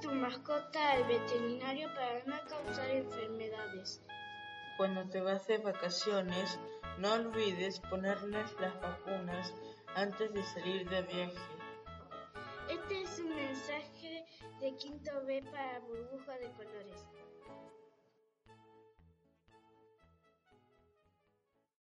Tu mascota al veterinario para no causar enfermedades. Cuando te vas de vacaciones, no olvides ponerles las vacunas antes de salir de viaje. Este es un mensaje de Quinto B para Burbuja de Colores.